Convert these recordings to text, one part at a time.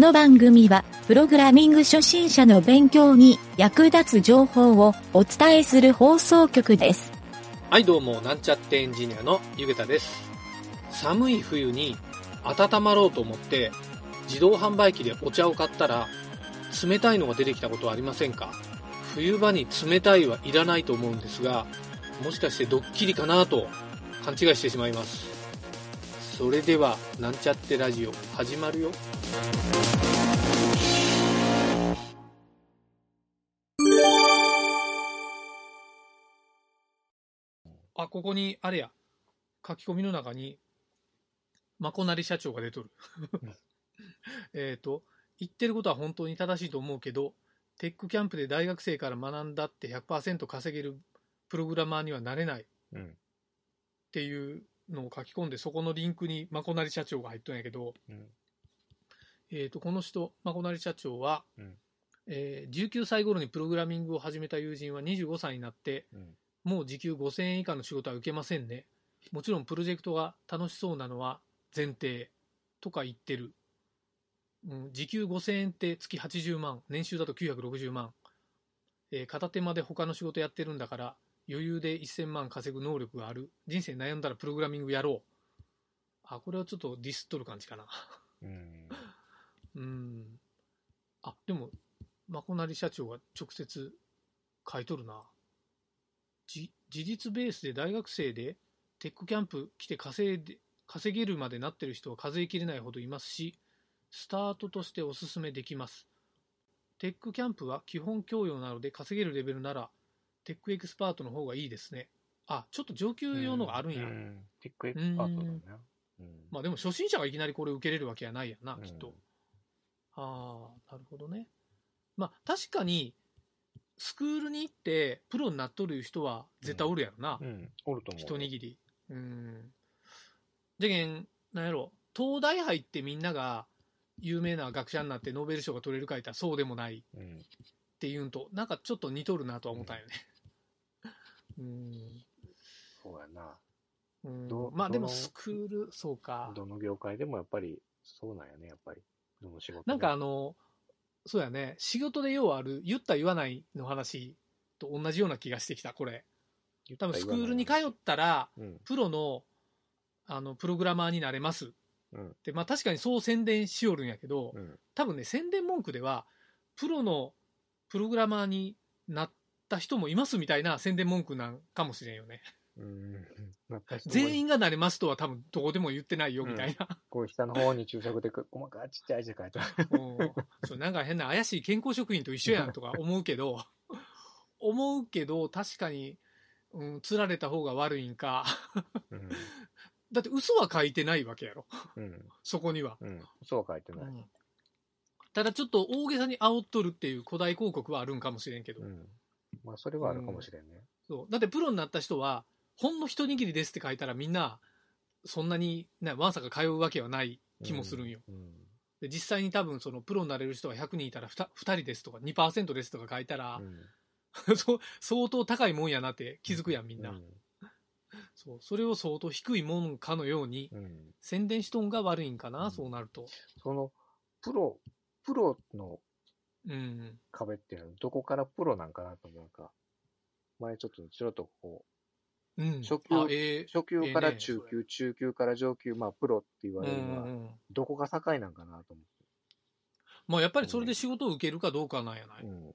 この番組は、プログラミング初心者の勉強に役立つ情報をお伝えする放送局です。はい、どうも、なんちゃってエンジニアのゆげたです。寒い冬に温まろうと思って、自動販売機でお茶を買ったら、冷たいのが出てきたことはありませんか？冬場に冷たいはいらないと思うんですが、もしかしてドッキリかなと勘違いしてしまいます。それでは、なんちゃってラジオ始まるよ。あ、ここに、あれや、書き込みの中に、まこなり社長が出とる。えっと、言ってることは本当に正しいと思うけど、テックキャンプで大学生から学んだって100%稼げるプログラマーにはなれないっうん。ていうのを書き込んで、そこのリンクにまこなり社長が入っとんやけど、うん。えー、とこの人、まこなり社長は、うんえー19歳頃にプログラミングを始めた友人は25歳になって、うん。もう時給5000円以下の仕事は受けませんね。もちろんプロジェクトが楽しそうなのは前提とか言ってる。うん、時給5000円って月80万、年収だと960万。えー片手間で他の仕事やってるんだから、余裕で1000万稼ぐ能力がある。人生悩んだらプログラミングやろう。あ、これはちょっとディスっとる感じかな。うん。うん。あ、でも、まこなり社長が直接書いとるな。じ事実ベースで大学生でテックキャンプ来て稼いで稼げるまでなってる人は数えきれないほどいますし、スタートとしておすすめできます。TECH CAMP は基本教養なので稼げるレベルなら TECH EXPERTの方がいいですね。あ、ちょっと上級用のがあるんや。うん。テックエキスパートだね。うん。まあでも初心者がいきなりこれ受けれるわけやないやんな、うんきっと。ああ、なるほどね。まあ確かに、スクールに行ってプロになっとる人は絶対おるやろな。うん。おると思う。一握り。うん。じゃけん、なんやろ、東大入ってみんなが有名な学者になってノーベル賞が取れるかいったらそうでもないうん。っていうんと、なんかちょっと似とるなとは思ったんよね。うん。そうやな。うんどまあでもスクール、そうか。どの業界でもやっぱり、そうなんやね、やっぱり。どの仕事でもなんかあの、そうやね、仕事でようある、言った言わないの話と同じような気がしてきた、これ。多分スクールに通ったら、うん。プロの、あの、プログラマーになれます。うん。で、まあ確かにそう宣伝しよるんやけど、うん。多分ね、宣伝文句では、プロのプログラマーになった人もいますみたいな宣伝文句なんかもしれんよね。全員がなれますとは多分どこでも言ってないよみたいな。こう下の方に注釈で細かいちっちゃい字書いてある。なん。か変な怪しい健康食品と一緒やん。とか思うけど、思うけど、確かに、うん、釣られた方が悪いん。か。うん。だって嘘は書いてないわけやろ、うん。そこには。うん。そうは書いてない。うん。ただちょっと大げさに煽っとるっていう古代広告はあるん。かもしれん。けど、うん。まあ、それはあるかもしれん。ね。そうだってプロになった人は、ほんの一握りですって書いたらみんな、そんなに、ね、わんさか通うわけはない気もするんよ。うん。で実際に多分そのプロになれる人が100人いたら 2, 2人ですとか2%ですとか書いたら、うん。相当高いもんやなって気づくやんみんな、うん。そうそれを相当低いもんかのようにうん。宣伝しとんが悪いんかな、うんそうなるとその、プロ、プロのうん壁っていうのはどこからプロなんかなと思うか。前ちょっとちょろっとこうん。初級あえう、初級からええね中級、中級から上級、まあプロって言ーうわれるのは、んうんどこが境なんかなと思まあやっぱりそれで仕事を受けるかどうかなんやない、って。うん。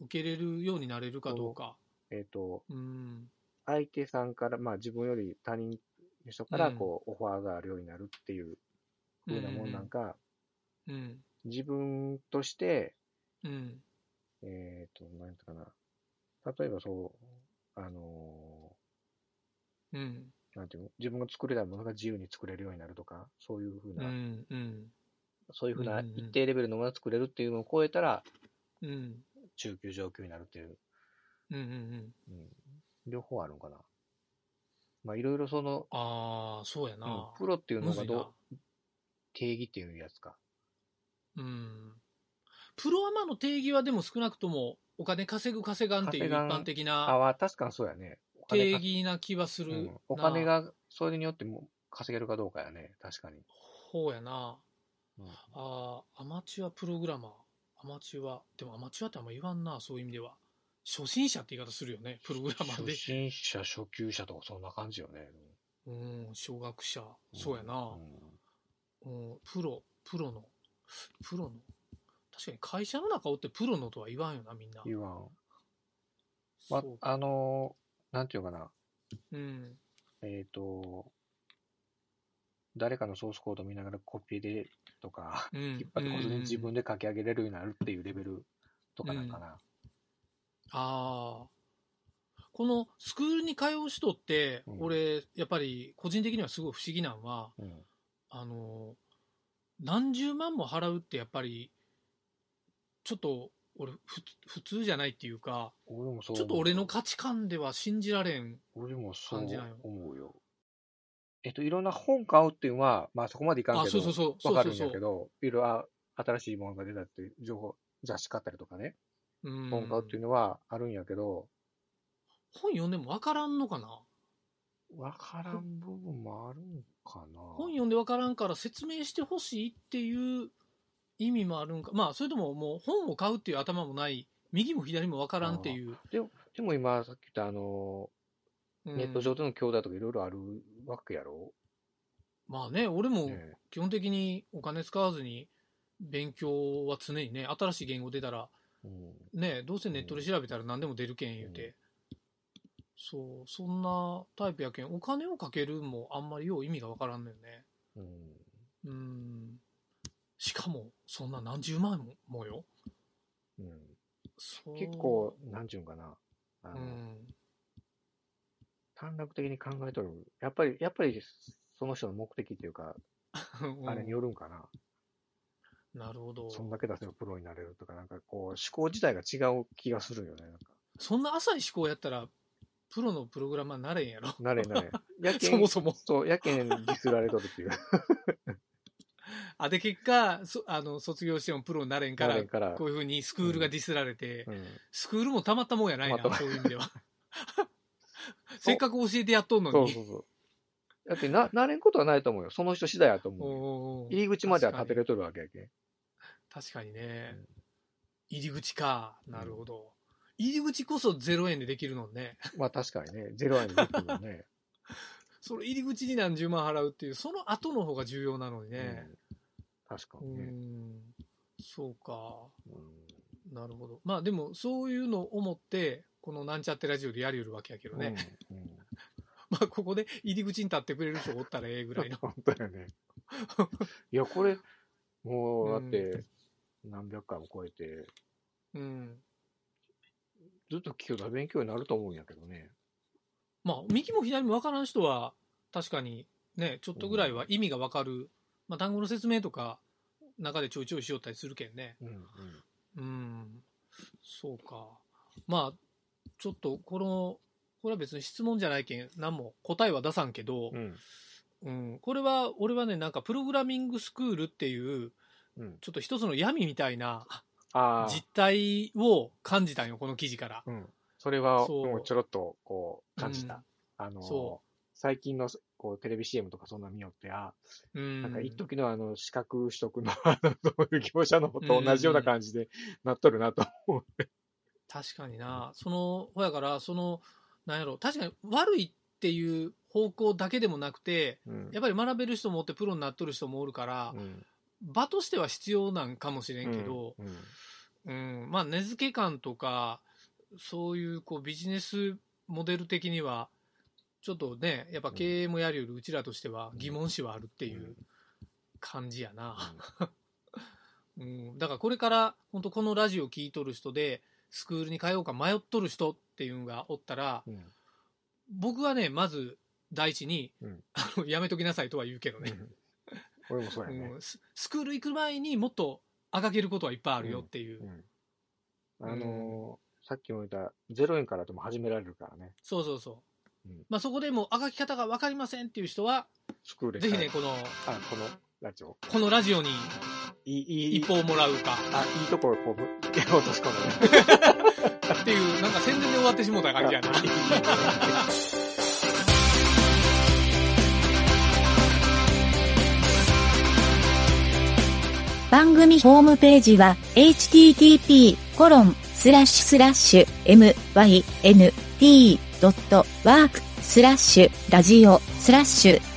受けれるようになれるかどうか。えっ、と、うん。相手さんから、まあ自分より他人の人からこう、オファーがあるようになるっていう風なもんなんか、うん自分として、うん。えっ、と、なんていうかな。例えばそう、あのうん。ーなんていうの？自分が作れたものが自由に作れるようになるとか、そういうふううな、んうん。そういうふうな一定レベルのものを作れるっていうのを超えたら、うん。中級上級になるっていう、うんうんうん。うん、両方あるんかな。まあいろいろその、ああそうやうんな、プロっていうのがど定義っていうやつか。うん。プロアマの定義はでも少なくともお金稼ぐ稼がんっていう一般的あなは、確かにそうやね。定か義な気はするうんな、お金がそれによっても稼げるかどうかやね。確かに。ほうやなうんああ、アマチュアプログラマー。アマチュア。でもアマチュアってあんま言わんな、そういう意味では。初心者って言い方するよね、プログラマー初で。心者、初級者とかそんな感じよね。うん、小学者。そうやな。んうん、プロ、プロの、プロの。確かに会社の中おってプロのとは言わんよな、みんな。言わん。まあのー、なんていうかな。うん。えっ、と、誰かのソースコード見ながらコピーでとか、うん。引っ張ってこそで自うん分で書き上げれるようになるっていうレベルとかなんかな。ああ。このスクールに通う人って、うん俺、やっぱり個人的にはすごい不思議なんは、うん。あの、何十万も払うってやっぱり、ちょっと俺ふ普通じゃないっていうか、俺もそう。ちょっと俺の価値観では信じられん。俺もそう感じなんよ思うよ。えっと、いろんな本買うっていうのは、まあそこまでいかんあ、けど、そうそうそう。そわかるん。だけど、いろいろあ新しいものが出たっていう情報、雑誌買ったりとかね、うん本買うっていうのはあるんやけど、本読んでも分からんのかな？わからん部分もあるんかな。本読んで分からんから説明してほしいっていう意味もあるんか。まあ、それとももう本を買うっていう頭もない、右も左も分からんっていう。でも、でも今さっき言ったあの、うんネット上での兄弟とかいろいろあるわけやろ、まあね、俺もね基本的にお金使わずに勉強は常にね、新しい言語出たら、うん。ね、どうせネットで調べたら何でも出るけん言うて。そう、そんなタイプやけん、お金をかけるもあんまりよう意味が分からんのよね。うん。うん。しかも、そんな何十万もよ。うん、結構、なんちゅうんかな。あの、うん。短絡的に考えとる。やっぱり、やっぱり、その人の目的っていうか、あれによるんかな。なるほど。そんだけ出せばプロになれるとか、なんかこう、思考自体が違う気がするよね。なんかそんな浅い思考やったら、プロのプログラマーになれんやろ。なれなれ。やけん、そもそも。そう、やけんディスられとるっていう。あ、で、結果、そあの、卒業してもプロになれんからなれん、から。こういうふうにスクールがディスられて、うん。スクールもたまったもんやないな、たまったそういう意味では。せっかく教えてやっとんのに。そうそうそう。だってな、なれんことはないと思うよ。その人次第やと思うよ。おー入り口までは立てれとるわけやけん。確かにね。入り口か。なるほど。入り口こそ0円でできるのね。まあ確かにね、ゼロ円でできるよね。それ入り口に何十万払うっていう、その後の方が重要なのにね。うん確かうにね。ん。そうか。うんなるほど。まあでも、そういうのを思って、このなんちゃってラジオでやりよるわけやけどね。うんうん まあ、ここで入り口に立ってくれる人おったらええぐらいの。本当よね。いや、これ、もう、だって、何百回も超えて、うん。ずっと聞くと勉強になると思うんやけどね。まあ、右も左も分からん人は、確かにね、ちょっとぐらいは意味が分かる。まあ、単語の説明とか、中でちょいちょいしよったりするけんね。うんうん。うん。そうか。まあ、ちょっと、この、これは別に質問じゃないけん、何も答えは出さんけど、うん。うん、これは、俺はね、なんか、プログラミングスクールっていう、うん。ちょっと一つの闇みたいな。実態を感じたんよ、この記事から。うん。それは、もうちょろっと、こう、感じた。あのそ最近の、こう、テレビ CM とかそんな見よって、あ、うん。なんか一時のあの、資格取得の、業者のと同じような感じでなっとるなと思う。確かにな。その、ほやから、その、なんやろ、確かに悪いっていう方向だけでもなくて、うん。やっぱり学べる人もおってプロになっとる人もおるから、うん場としては必要なんかもしれんけど、うんうん、まあ根付け感とか、そういうこうビジネスモデル的には、ちょっとね、やっぱ経営もやるよりうちらとしては疑問視はあるっていう感じやな。うん、だからこれから本当このラジオ聞いとる人でスクールに通おうか迷っとる人っていうのがおったらうん。僕はねまず第一に、うん。やめときなさいとは言うけどね、うん。俺もそうやね。うん。ススクール行く前にもっとあがけることはいっぱいあるよっていう、うん。あのーさっきも言った0円からでも始められるからね。そうそうそう、うんまあ、そこでもうあがき方が分かりませんっていう人はスクールぜひねこのあ、このラジオ。このラジオにいい、いい、一報をもらうかあ、いいところこう、やろうとし込むね。っていうなんか宣伝で終わってしもうた感じやな。番組ホームページは http コドットワークスラッシュラジオスラッシュ